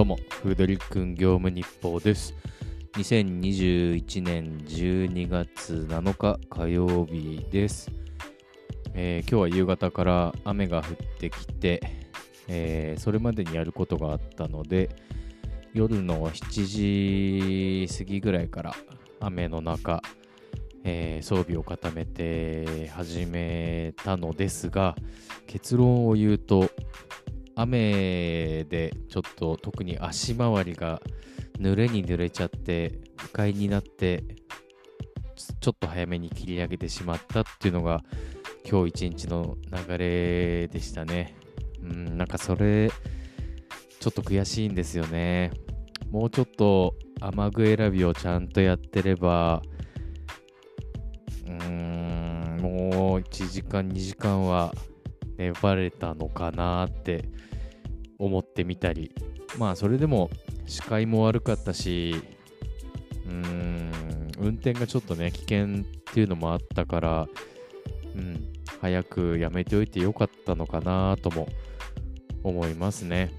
どうも、フードリックン業務日報です。2021年12月7日火曜日です。えー今日は夕方から雨が降ってきて、えーそれまでにやることがあったので、夜の7時過ぎぐらいから雨の中、えー装備を固めて始めたのですが、結論を言うと、雨でちょっと特に足回りが濡れに濡れちゃって不快になってちょっと早めに切り上げてしまったっていうのが今日一日の流れでしたね。うんなんかそれちょっと悔しいんですよね。もうちょっと雨具選びをちゃんとやってればうーんもう1時間2時間は粘れたのかなって思ってみたり。まあそれでも視界も悪かったしうーん運転がちょっとね危険っていうのもあったからうん早くやめておいてよかったのかなとも思いますね。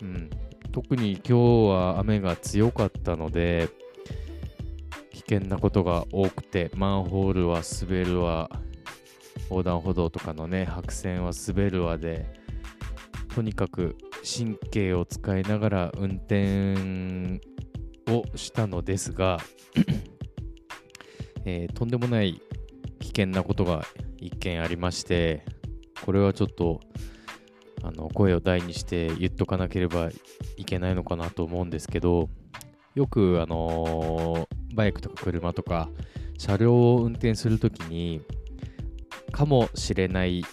うん特に今日は雨が強かったので危険なことが多くてマンホールは滑るわ横断歩道とかのね白線は滑るわでとにかく神経を使いながら運転をしたのですが、えーとんでもない危険なことが一件ありましてこれはちょっとあの声を大にして言っとかなければいけないのかなと思うんですけどよくあのーバイクとか車とか車両を運転するときにかもしれない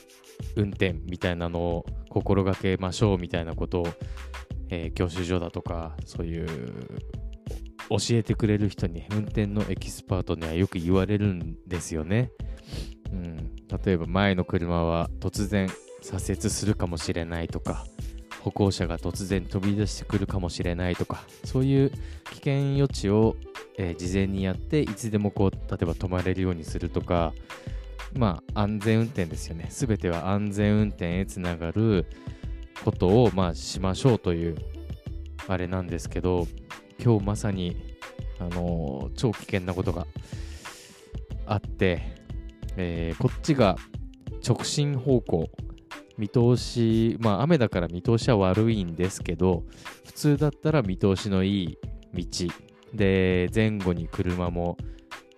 運転みたいなのを心がけましょうみたいなことを、えー教習所だとかそういう教えてくれる人に運転のエキスパートにはよく言われるんですよね。うん、例えば前の車は突然左折するかもしれないとか歩行者が突然飛び出してくるかもしれないとかそういう危険予知を、えー事前にやっていつでもこう例えば止まれるようにするとかまあ安全運転ですよね。全ては安全運転へつながることをまあしましょうというあれなんですけど今日まさにあのー超危険なことがあって、えーこっちが直進方向見通しまあ雨だから見通しは悪いんですけど普通だったら見通しのいい道で前後に車も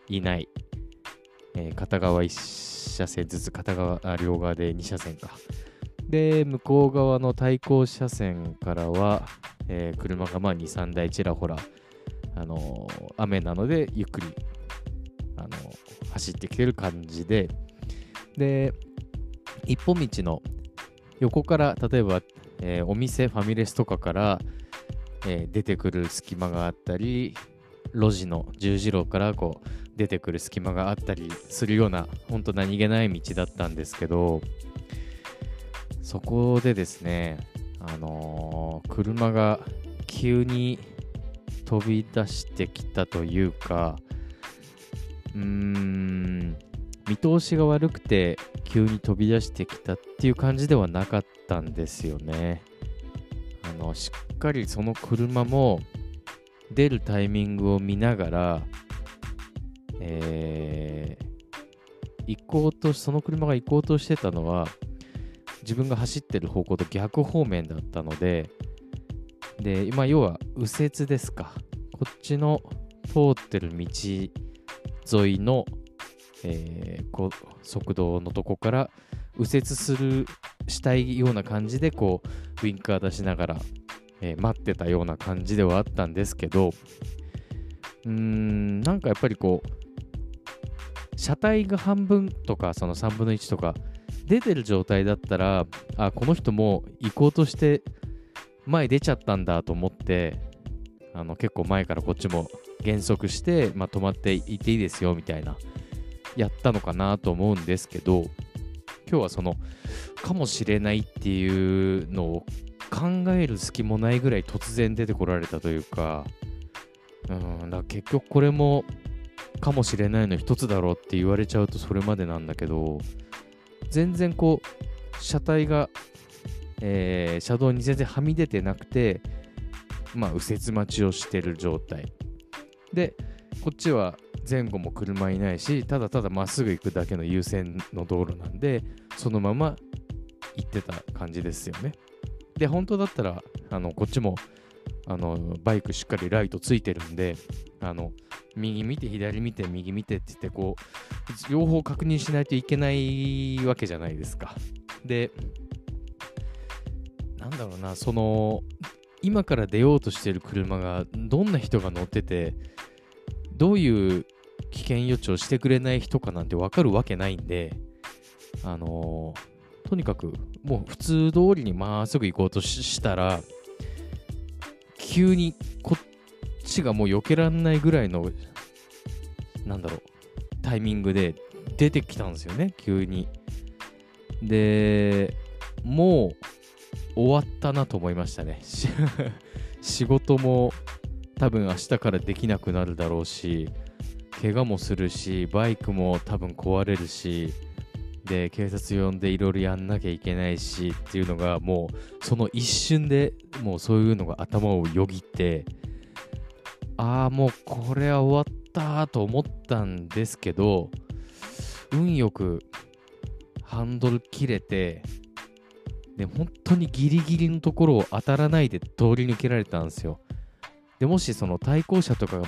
いない、えー片側1車線ずつ片側両側で2車線か。で向こう側の対向車線からは、えー車がまあ23台ちらほら、あのー雨なのでゆっくり、あのー走ってきてる感じで。で一本道の横から例えば、えお店ファミレスとかから、え出てくる隙間があったり路地の十字路からこう出てくる隙間があったりするような本当何気ない道だったんですけどそこでですねあのー車が急に飛び出してきたというかうーん見通しが悪くて急に飛び出してきたっていう感じではなかったんですよね。あのしっかりその車も出るタイミングを見ながら、えー行こうとその車が行こうとしてたのは自分が走ってる方向と逆方面だったのでで今要は右折ですか。こっちの通ってる道沿いの、えーこ速道のとこから右折するしたいような感じでこうウインカー出しながら、えー待ってたような感じではあったんですけどうーんなんかやっぱりこう車体が半分とかその3分の1とか出てる状態だったらあこの人も行こうとして前出ちゃったんだと思ってあの結構前からこっちも減速して、まあ、止まっていていいですよみたいなやったのかなと思うんですけど今日はそのかもしれないっていうのを考える隙もないぐらい突然出てこられたというかうんだか結局これもかもしれないの一つだろうって言われちゃうとそれまでなんだけど全然こう車体が、えー車道に全然はみ出てなくてまあ、右折待ちをしてる状態。でこっちは前後も車いないしただただまっすぐ行くだけの優先の道路なんでそのまま行ってた感じですよね。で本当だったらあのこっちもあのバイクしっかりライトついてるんであの右見て左見て右見てって言ってこう両方確認しないといけないわけじゃないですか。でなんだろうなその今から出ようとしてる車がどんな人が乗っててどういう危険予知をしてくれない人かなんて分かるわけないんであのとにかくもう普通通りにまっすぐ行こうとしたら急にこっちがもう避けらんないぐらいのなんだろうタイミングで出てきたんですよね急に。でもう終わったなと思いましたね。仕事も多分明日からできなくなるだろうし怪我もするしバイクも多分壊れるしで警察呼んでいろいろやんなきゃいけないしっていうのがもうその一瞬でもうそういうのが頭をよぎってああもうこれは終わったと思ったんですけど運よくハンドル切れてで本当にギリギリのところを当たらないで通り抜けられたんですよ。でもしその対向車とか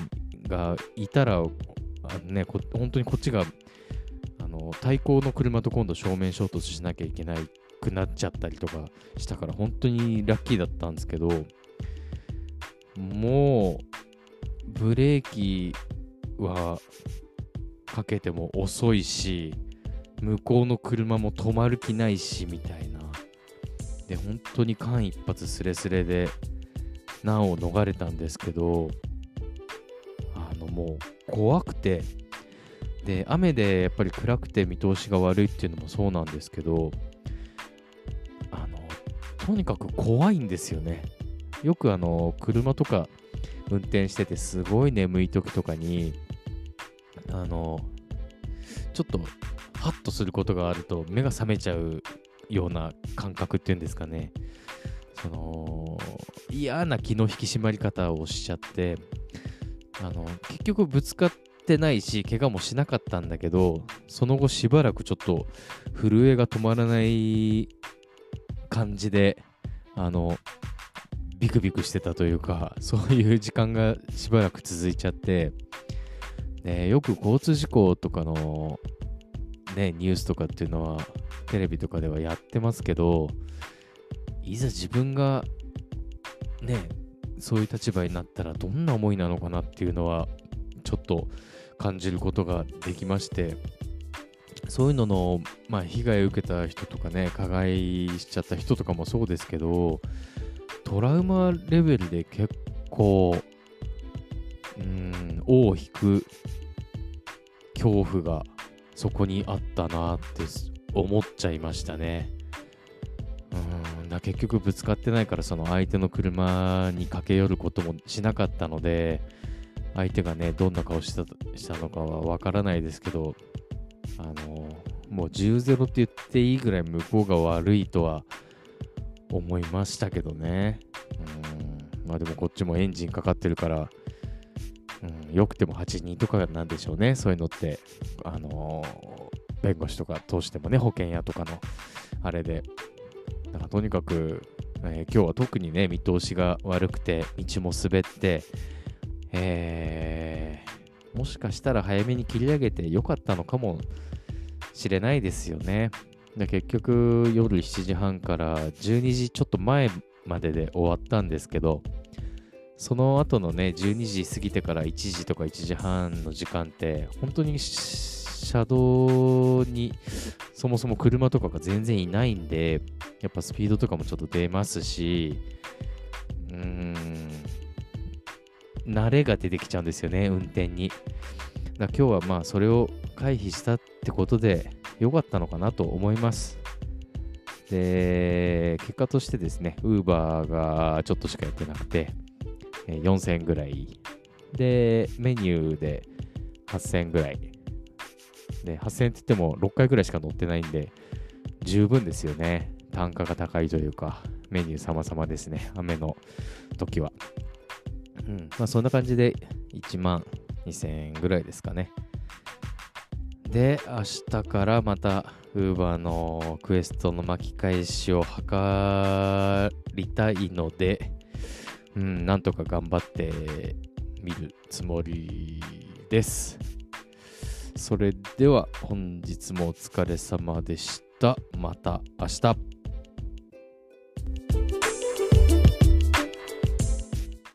がいたらあね本当にこっちがの対向の車と今度正面衝突しなきゃいけなくなっちゃったりとかしたから本当にラッキーだったんですけどもうブレーキはかけても遅いし向こうの車も止まる気ないしみたいな。で本当に間一髪すれすれで難を逃れたんですけどあのもう怖くてで雨でやっぱり暗くて見通しが悪いっていうのもそうなんですけどあのとにかく怖いんですよね。よくあの車とか運転しててすごい眠い時とかにあのちょっとハッとすることがあると目が覚めちゃうような感覚っていうんですかね。その嫌な気の引き締まり方をしちゃってあの結局ぶつかっててないし怪我もしなかったんだけどその後しばらくちょっと震えが止まらない感じであのビクビクしてたというかそういう時間がしばらく続いちゃって、ね、よく交通事故とかの、ね、ニュースとかっていうのはテレビとかではやってますけどいざ自分がねそういう立場になったらどんな思いなのかなっていうのはちょっと感じることができましてそういうのの、まあ、被害を受けた人とかね加害しちゃった人とかもそうですけどトラウマレベルで結構、うん、尾を引く恐怖がそこにあったなって思っちゃいましたね。うんだ結局ぶつかってないからその相手の車に駆け寄ることもしなかったので相手がねどんな顔したしたのかはわからないですけどあのもう10-0って言っていいぐらい向こうが悪いとは思いましたけどね。うんまあでもこっちもエンジンかかってるから、うん、よくても8人とかなんでしょうね、そういうのって。あの、弁護士とか通してもね、保険屋とかのあれで。だからとにかく、えー、今日は特にね、見通しが悪くて、道も滑って、えー、もしかしたら早めに切り上げてよかったのかもしれないですよね。で結局夜7時半から12時ちょっと前までで終わったんですけどその後のね12時過ぎてから1時とか1時半の時間って本当に車道にそもそも車とかが全然いないんでやっぱスピードとかもちょっと出ますしうーん慣れが出てきちゃうんですよね運転にだ今日はまあそれを回避したってことで良かったのかなと思います。で、結果としてですね、Uber がちょっとしかやってなくて、4000円ぐらい。で、メニューで8000円ぐらい。で、8000円って言っても6回ぐらいしか乗ってないんで、十分ですよね。単価が高いというか、メニュー様々ですね。雨の時は。うんまあ、そんな感じで1万2000円ぐらいですかね。で、明日からまた Uber のクエストの巻き返しを図りたいので、うん、なんとか頑張ってみるつもりです。それでは本日もお疲れ様でした。また明日。